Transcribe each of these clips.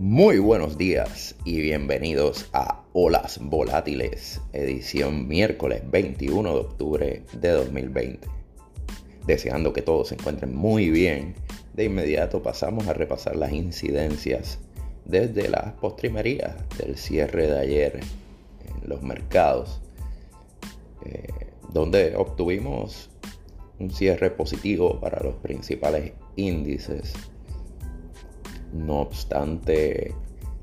Muy buenos días y bienvenidos a Olas Volátiles, edición miércoles 21 de octubre de 2020. Deseando que todos se encuentren muy bien, de inmediato pasamos a repasar las incidencias desde las postrimerías del cierre de ayer en los mercados, eh, donde obtuvimos un cierre positivo para los principales índices no obstante,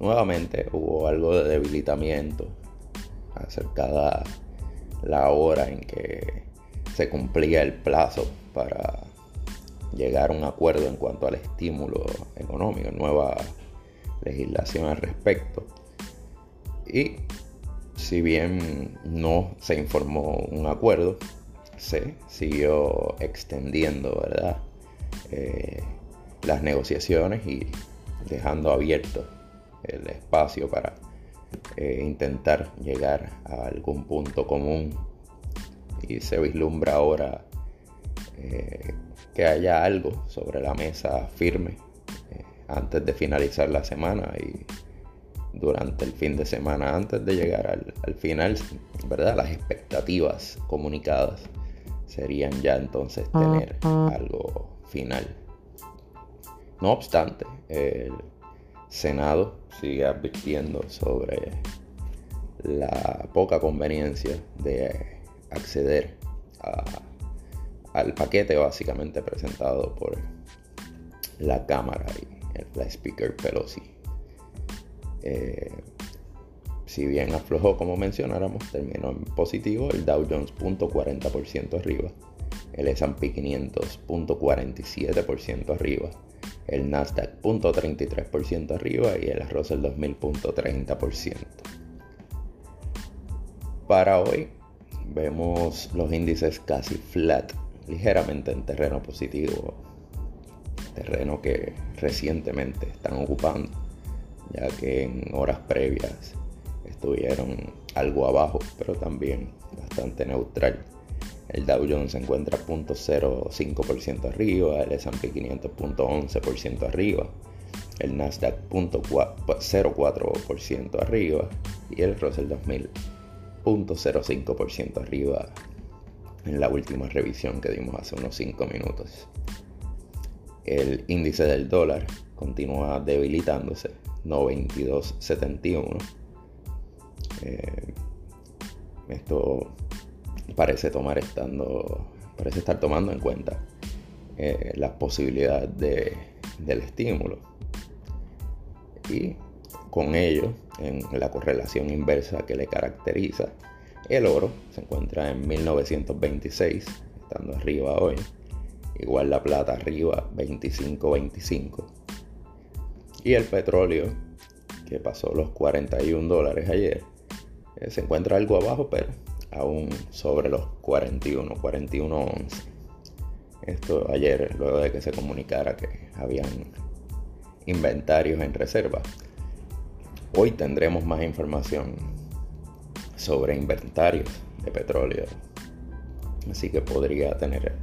nuevamente hubo algo de debilitamiento acercada la hora en que se cumplía el plazo para llegar a un acuerdo en cuanto al estímulo económico, nueva legislación al respecto. Y si bien no se informó un acuerdo, se siguió extendiendo, ¿verdad? Eh, las negociaciones y dejando abierto el espacio para eh, intentar llegar a algún punto común y se vislumbra ahora eh, que haya algo sobre la mesa firme eh, antes de finalizar la semana y durante el fin de semana antes de llegar al, al final, ¿verdad? Las expectativas comunicadas serían ya entonces tener algo final. No obstante, el Senado sigue advirtiendo sobre la poca conveniencia de acceder al paquete básicamente presentado por la Cámara y la Speaker Pelosi. Eh, si bien aflojó como mencionáramos, terminó en positivo el Dow Jones .40% arriba, el S&P 500 .47% arriba, el Nasdaq 0.33% arriba y el Russell 2000.30%. Para hoy vemos los índices casi flat, ligeramente en terreno positivo, terreno que recientemente están ocupando, ya que en horas previas estuvieron algo abajo, pero también bastante neutral. El Dow Jones se encuentra 0.05% arriba, el S&P 500 0.11% arriba, el Nasdaq 0.04% arriba y el Russell 2000 0.05% arriba en la última revisión que dimos hace unos 5 minutos. El índice del dólar continúa debilitándose, 92.71. Eh, esto parece tomar estando, parece estar tomando en cuenta eh, las posibilidades del estímulo. Y con ello, en la correlación inversa que le caracteriza, el oro se encuentra en 1926, estando arriba hoy. Igual la plata arriba 25.25. Y el petróleo, que pasó los 41 dólares ayer, eh, se encuentra algo abajo, pero aún sobre los 41, 41 Esto ayer, luego de que se comunicara que habían inventarios en reserva. Hoy tendremos más información sobre inventarios de petróleo. Así que podría tener,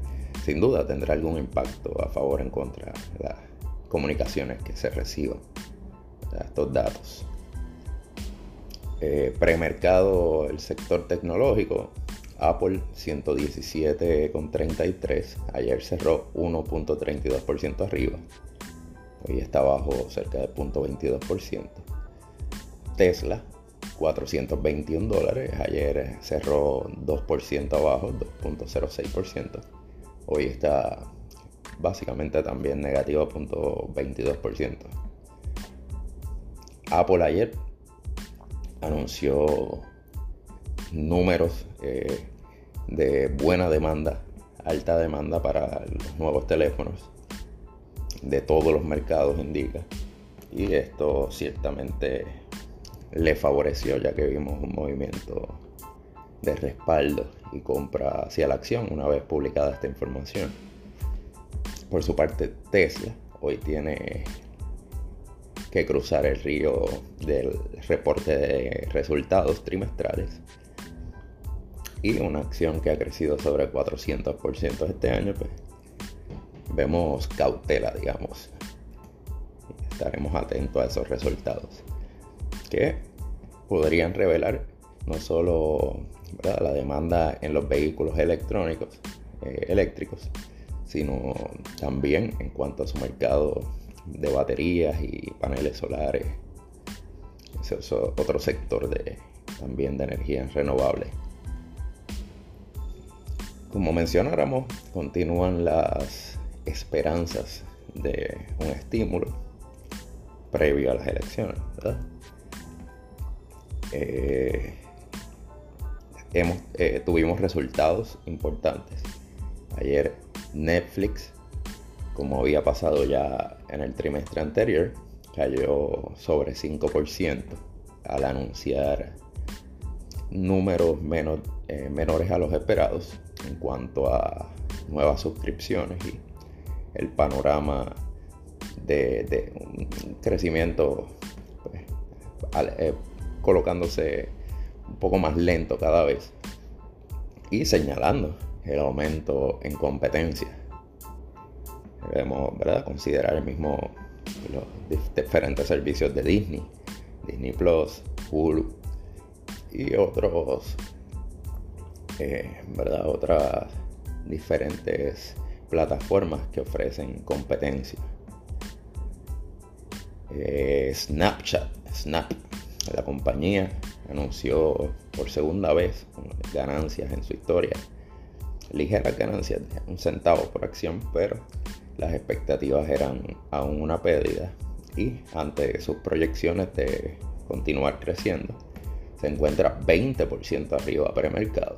sin duda, tendrá algún impacto a favor o en contra de las comunicaciones que se reciban estos datos. Eh, premercado el sector tecnológico, Apple 117,33, ayer cerró 1.32% arriba, hoy está abajo cerca de 0.22%. Tesla 421 dólares, ayer cerró 2% abajo, 2.06%, hoy está básicamente también negativo 0.22%. Apple ayer anunció números eh, de buena demanda, alta demanda para los nuevos teléfonos de todos los mercados indica. Y esto ciertamente le favoreció ya que vimos un movimiento de respaldo y compra hacia la acción una vez publicada esta información. Por su parte, Tesla hoy tiene que cruzar el río del reporte de resultados trimestrales. Y una acción que ha crecido sobre 400% este año, pues vemos cautela, digamos. estaremos atentos a esos resultados que podrían revelar no solo la demanda en los vehículos electrónicos, eh, eléctricos, sino también en cuanto a su mercado de baterías y paneles solares. Ese es otro sector de, también de energías renovables. Como mencionáramos, continúan las esperanzas de un estímulo previo a las elecciones, eh, eh, tuvimos resultados importantes. Ayer Netflix, como había pasado ya en el trimestre anterior, cayó sobre 5% al anunciar números menos, eh, menores a los esperados en cuanto a nuevas suscripciones y el panorama de, un crecimiento pues, eh, colocándose un poco más lento cada vez y señalando el aumento en competencia. Debemos ¿verdad? considerar el mismo los diferentes servicios de Disney, Disney Plus, Hulu y otros, eh, ¿verdad? Otras diferentes plataformas que ofrecen competencia. Eh, Snapchat, Snap, la compañía anunció por segunda vez ganancias en su historia ligeras ganancias un centavo por acción, pero las expectativas eran aún una pérdida y ante sus proyecciones de continuar creciendo, se encuentra 20% arriba premercado.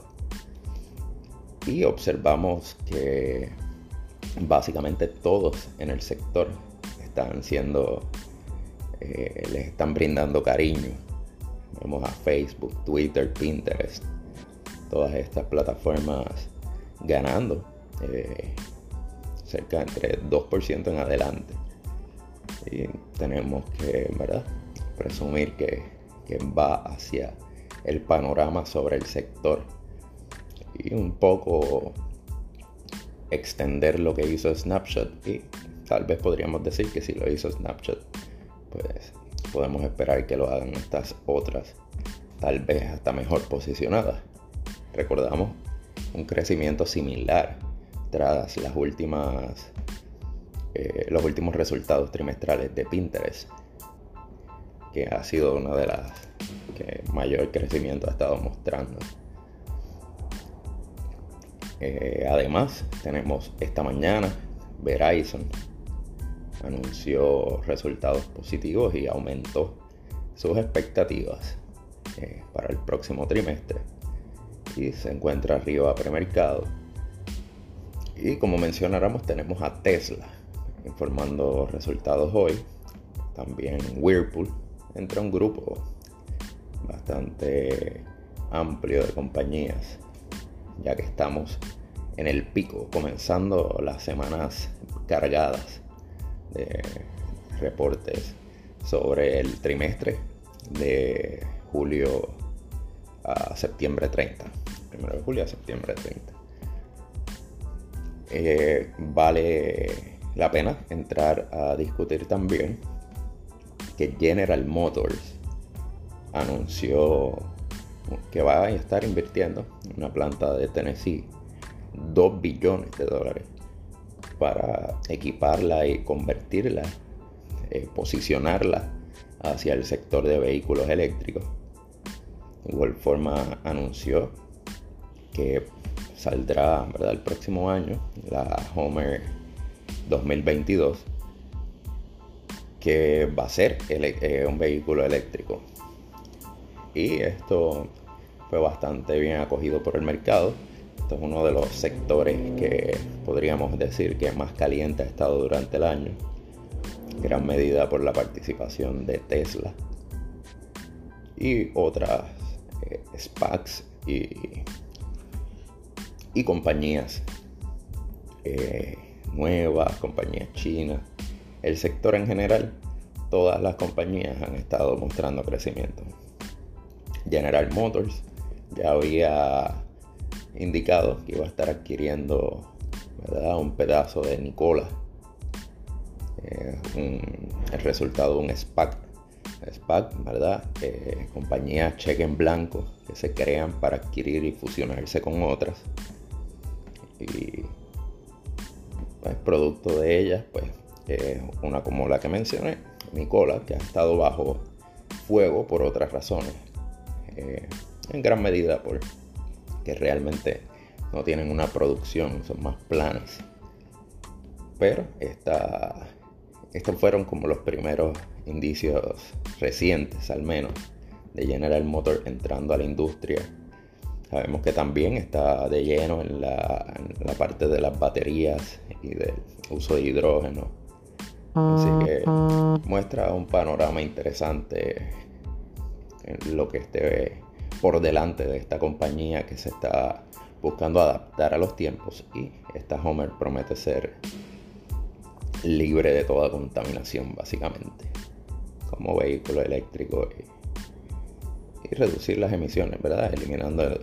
Y observamos que básicamente todos en el sector están siendo, eh, les están brindando cariño. Vemos a Facebook, Twitter, Pinterest, todas estas plataformas ganando eh, cerca entre 2% en adelante. Y tenemos que, ¿verdad? Presumir que, que va hacia el panorama sobre el sector y un poco extender lo que hizo Snapchat y tal vez podríamos decir que si lo hizo Snapchat pues podemos esperar que lo hagan estas otras tal vez hasta mejor posicionadas recordamos un crecimiento similar las últimas, eh, los últimos resultados trimestrales de Pinterest, que ha sido una de las que mayor crecimiento ha estado mostrando. Eh, además, tenemos esta mañana Verizon anunció resultados positivos y aumentó sus expectativas eh, para el próximo trimestre y se encuentra arriba premercado. Y como mencionáramos, tenemos a Tesla informando resultados hoy. También Whirlpool entra un grupo bastante amplio de compañías, ya que estamos en el pico, comenzando las semanas cargadas de reportes sobre el trimestre de julio a septiembre 30. Primero de julio a septiembre 30. Eh, vale la pena entrar a discutir también que General Motors anunció que va a estar invirtiendo en una planta de Tennessee 2 billones de dólares para equiparla y convertirla, eh, posicionarla hacia el sector de vehículos eléctricos. De igual forma anunció que saldrá ¿verdad? el próximo año la Homer 2022 que va a ser eh, un vehículo eléctrico y esto fue bastante bien acogido por el mercado esto es uno de los sectores que podríamos decir que más caliente ha estado durante el año gran medida por la participación de Tesla y otras eh, SPACs y, y compañías eh, nuevas, compañías chinas, el sector en general, todas las compañías han estado mostrando crecimiento. General Motors ya había indicado que iba a estar adquiriendo un pedazo de Nikola el resultado de un SPAC. SPAC, ¿verdad? compañías cheque en blanco que se crean para adquirir y fusionarse con otras. Y pues, producto de ellas, pues una como la que mencioné, Nicola, que ha estado bajo fuego por otras razones. Eh, en gran medida por que realmente no tienen una producción, son más planes. Pero esta, estos fueron como los primeros indicios recientes, al menos, de General Motors entrando a la industria. Sabemos que también está de lleno en la, en la parte de las baterías y del uso de hidrógeno. Así que muestra un panorama interesante en lo que esté por delante de esta compañía que se está buscando adaptar a los tiempos y esta Homer promete ser libre de toda contaminación básicamente como vehículo eléctrico y, reducir las emisiones, ¿verdad? Eliminando eh,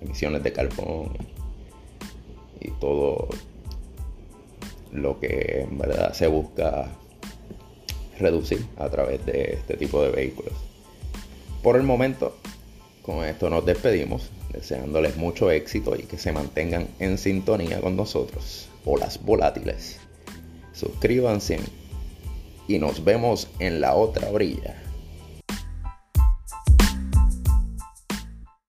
emisiones de carbón y, todo lo que en verdad se busca reducir a través de este tipo de vehículos. Por el momento, con esto nos despedimos, deseándoles mucho éxito y que se mantengan en sintonía con nosotros. Olas volátiles. Suscríbanse y nos vemos en la otra orilla.